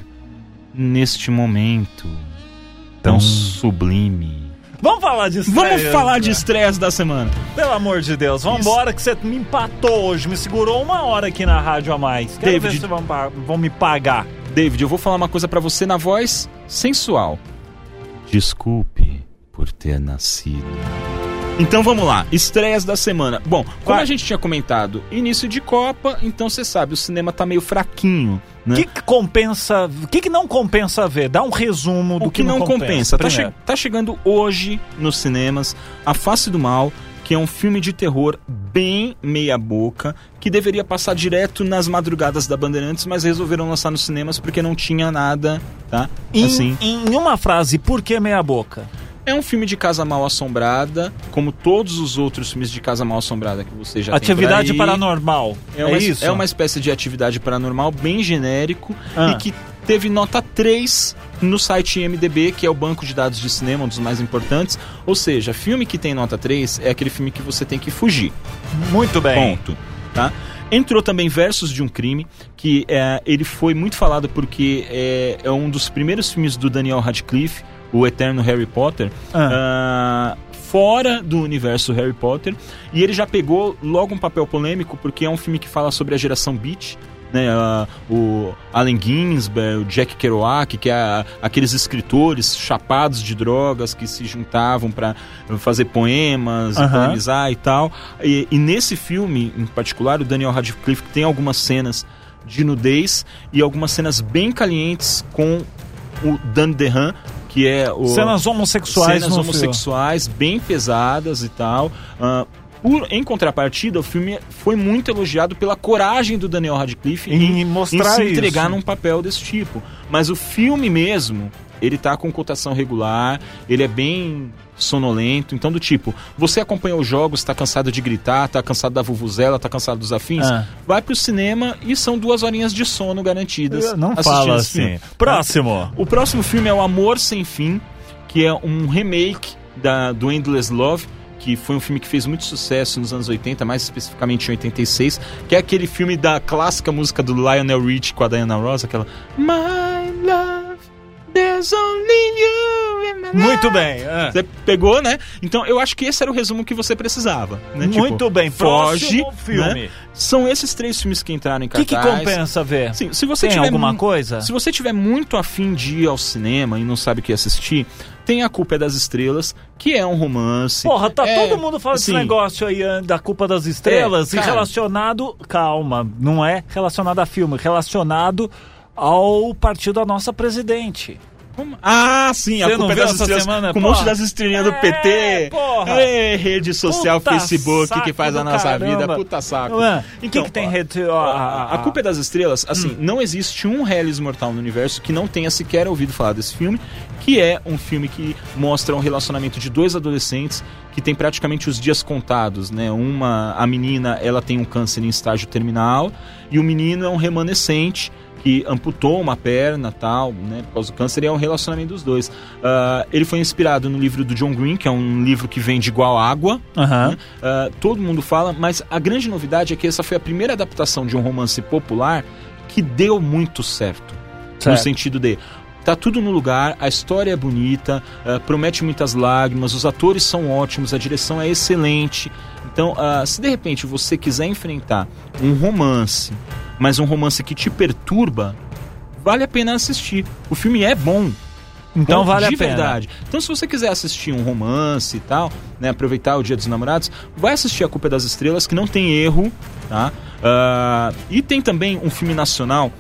neste momento tão Então- sublime. Vamos falar de Vamos estreia, falar de né? estresse da semana. Pelo amor de Deus, vambora que você me empatou hoje, me segurou uma hora aqui na rádio a mais. Quero David- ver se vão, vão me pagar. David, eu vou falar uma coisa pra você na voz sensual. Desculpe por ter nascido. Então vamos lá, estreias da semana. Bom, como Vai. a gente tinha comentado, início de Copa, então você sabe, o cinema tá meio fraquinho, O né? que, que compensa. O que, que não compensa ver? Dá um resumo do o que, não compensa. Tá, che- tá chegando hoje nos cinemas A Face do Mal, que é um filme de terror bem meia-boca, que deveria passar direto nas madrugadas da Bandeirantes, mas resolveram lançar nos cinemas porque não tinha nada, tá? Em, Assim. em uma frase, por que meia boca? É um filme de casa mal assombrada, como todos os outros filmes de casa mal assombrada que você já Atividade tem paranormal. É, uma, isso? é uma espécie de atividade paranormal bem genérico Ah. e que teve nota 3 no site IMDB, que é o banco de dados de cinema, um dos mais importantes. Ou seja, filme que tem nota 3 é aquele filme que você tem que fugir. Muito bem. Ponto. Tá? Entrou também Versos de um Crime, que é, ele foi muito falado porque é, é um dos primeiros filmes do Daniel Radcliffe, o eterno Harry Potter, ah, fora do universo Harry Potter. E ele já pegou logo um papel polêmico, porque é um filme que fala sobre a geração Beat. Né, ah, o Allen Ginsberg, o Jack Kerouac, que é a- aqueles escritores chapados de drogas que se juntavam para fazer poemas, Aham. poemizar e tal. E, e nesse filme, em particular, o Daniel Radcliffe tem algumas cenas de nudez e algumas cenas bem calientes com o Dan DeHaan, que é o Cenas homossexuais cenas no homossexuais bem pesadas e tal. Ah, por, em contrapartida, o filme foi muito elogiado pela coragem do Daniel Radcliffe Em em, mostrar em se entregar isso. num papel desse tipo. Mas o filme mesmo, ele tá com cotação regular, ele é bem sonolento, então do tipo, você acompanha os jogos, tá cansado de gritar, tá cansado da vuvuzela, tá cansado dos afins, Ah. vai pro cinema e são duas horinhas de sono garantidas. Não assistindo fala assim. Próximo. O próximo filme é O Amor Sem Fim, que é um remake da, do Endless Love, que foi um filme que fez muito sucesso nos anos 80, mais especificamente em 86, que é aquele filme da clássica música do Lionel Rich com a Diana Ross, aquela There's Only You in my life. Muito bem. ah. Você pegou, né? Então eu acho que esse era o resumo que você precisava. Né? Tipo, Muito bem. Foge, filme. né? São esses três filmes que entraram em O que, cartaz. que compensa ver? Sim, se você Tem tiver alguma coisa? Se você tiver muito afim de ir ao cinema e não sabe o que assistir, tem A Culpa é das Estrelas, que é um romance. Porra, tá É, todo mundo falando desse assim, negócio aí ah, da culpa das estrelas É, e cara. relacionado. Calma, não é relacionado a filme, relacionado ao partido da nossa presidente. como- Ah, sim, A Você Culpa não é das Estrelas. semana? com um monte das estrelinhas do É, PT. porra. É, rede social, Puta Facebook, que faz a nossa caramba. vida. Puta saco. Ué, e o que, Então, que tem rede. A, a Culpa é das Estrelas, assim, Hum. não existe um Hellis Mortal no universo que não tenha sequer ouvido falar desse filme, que é um filme que mostra um relacionamento de dois adolescentes que tem praticamente os dias contados, né? Uma, a menina, ela tem um câncer em estágio terminal e o menino é um remanescente que amputou uma perna tal, né, por causa do câncer, e é um relacionamento dos dois. Ah, ele foi inspirado no livro do John Green, que é um livro que vende igual água, Aham. né? Ah, todo mundo fala, mas a grande novidade é que essa foi a primeira adaptação de um romance popular que deu muito certo. No Certo. sentido de. Tá tudo no lugar, a história é bonita, ah, promete muitas lágrimas, os atores são ótimos, a direção é excelente. Então, ah, se de repente você quiser enfrentar um romance, mas um romance que te perturba, vale a pena assistir. O filme é bom, Então Bom, vale a pena. verdade. Então, se você quiser assistir um romance e tal, né, aproveitar o Dia dos Namorados, vai assistir A Culpa é das Estrelas, que não tem erro, tá? Ah, e tem também um filme nacional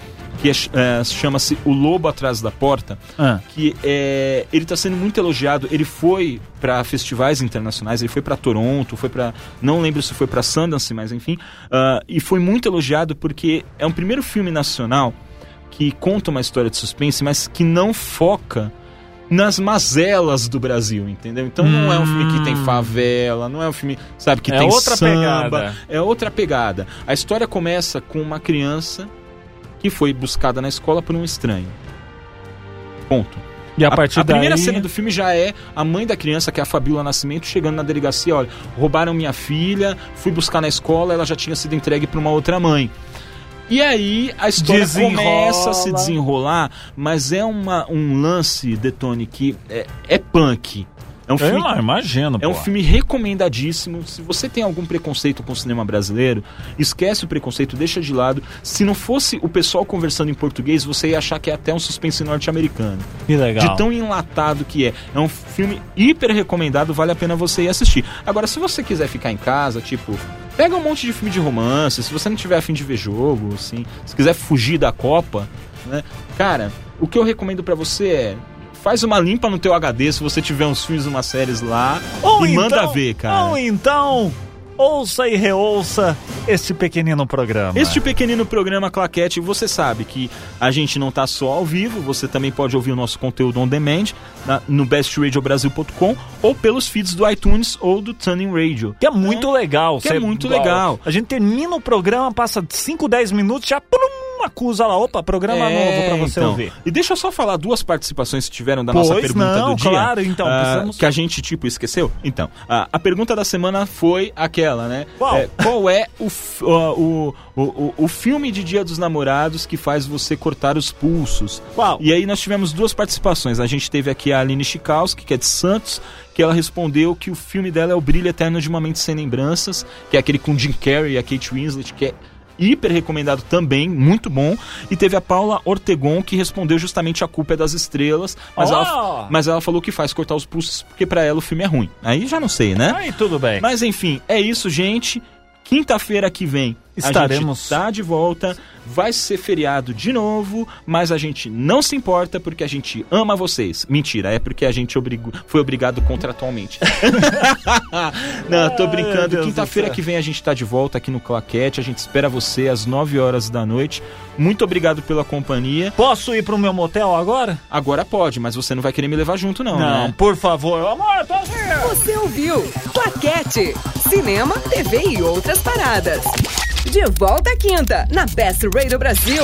que é, é, chama-se O Lobo Atrás da Porta, Ah. que é, ele está sendo muito elogiado. Ele foi para festivais internacionais, ele foi para Toronto, foi para não lembro se foi para Sundance, mas enfim, ah, e foi muito elogiado porque é um primeiro filme nacional que conta uma história de suspense, mas que não foca nas mazelas do Brasil, entendeu? Então não é um filme que tem favela, não é um filme, sabe, que É tem outra samba, pegada. é outra pegada. A história começa com uma criança que foi buscada na escola por um estranho. Ponto. E a partir a primeira daí... cena do filme já é a mãe da criança, que é a Fabiola Nascimento, chegando na delegacia, olha, roubaram minha filha, fui buscar na escola, ela já tinha sido entregue para uma outra mãe. E aí a história Desenrola. começa a se desenrolar, mas é uma, um lance, Detone, que é, é punk. É um filme imagino, é um pô. filme recomendadíssimo. Se você tem algum preconceito com o cinema brasileiro, esquece o preconceito, deixa de lado. Se não fosse o pessoal conversando em português, você ia achar que é até um suspense norte-americano. Que legal. De tão enlatado que é. É um filme hiper recomendado, vale a pena você ir assistir. Agora, se você quiser ficar em casa, tipo, pega um monte de filme de romance, se você não tiver afim de ver jogo, assim, se quiser fugir da Copa, né? Cara, o que eu recomendo pra você é. Faz uma limpa no teu HD se você tiver uns filmes, umas séries lá Ou e manda então- ver, cara. Ou então, ouça e reouça este pequenino programa. Este pequenino programa Claquete, você sabe que a gente não tá só ao vivo, você também pode ouvir o nosso conteúdo on demand na, no bestradiobrasil.com ou pelos feeds do iTunes ou do Tuning Radio. Que é muito legal. Que é muito legal. A gente termina o programa, passa 5, 10 minutos, já pum, acusa lá. Opa, programa É, novo pra você então. ouvir. E deixa eu só falar duas participações que tiveram da nossa Pois pergunta não, do dia. claro, então, ah, precisamos- Que a gente, tipo, esqueceu. Então, a, a pergunta da semana foi aquela, né? Qual? É, qual é o, o, o, o filme de Dia dos Namorados que faz você cortar os pulsos? Qual? E aí nós tivemos duas participações. A gente teve aqui a Aline Chikowski, que é de Santos, que ela respondeu que o filme dela é O Brilho Eterno de uma Mente Sem Lembranças, que é aquele com Jim Carrey e a Kate Winslet, que é hiper recomendado também, muito bom. E teve a Paula Ortegon, que respondeu justamente A Culpa é das Estrelas, mas, Oh! ela, mas ela falou que faz cortar os pulsos porque pra ela o filme é ruim. Aí já não sei, né? Aí tudo bem. Mas enfim, é isso, gente. Quinta-feira que vem Estaremos. A gente tá de volta, vai ser feriado de novo, mas a gente não se importa porque a gente ama vocês. Mentira, é porque a gente obrigo- foi obrigado contratualmente. não, tô brincando. Quinta-feira que vem a gente tá de volta aqui no Claquete. A gente espera você às 9 horas da noite. Muito obrigado pela companhia. Posso ir pro meu motel agora? Agora pode, mas você não vai querer me levar junto, não, Não, né? por favor. Amor, tô aqui. Você ouviu? Claquete. Cinema, TV e outras paradas. De volta à quinta, na Best Radio Brasil.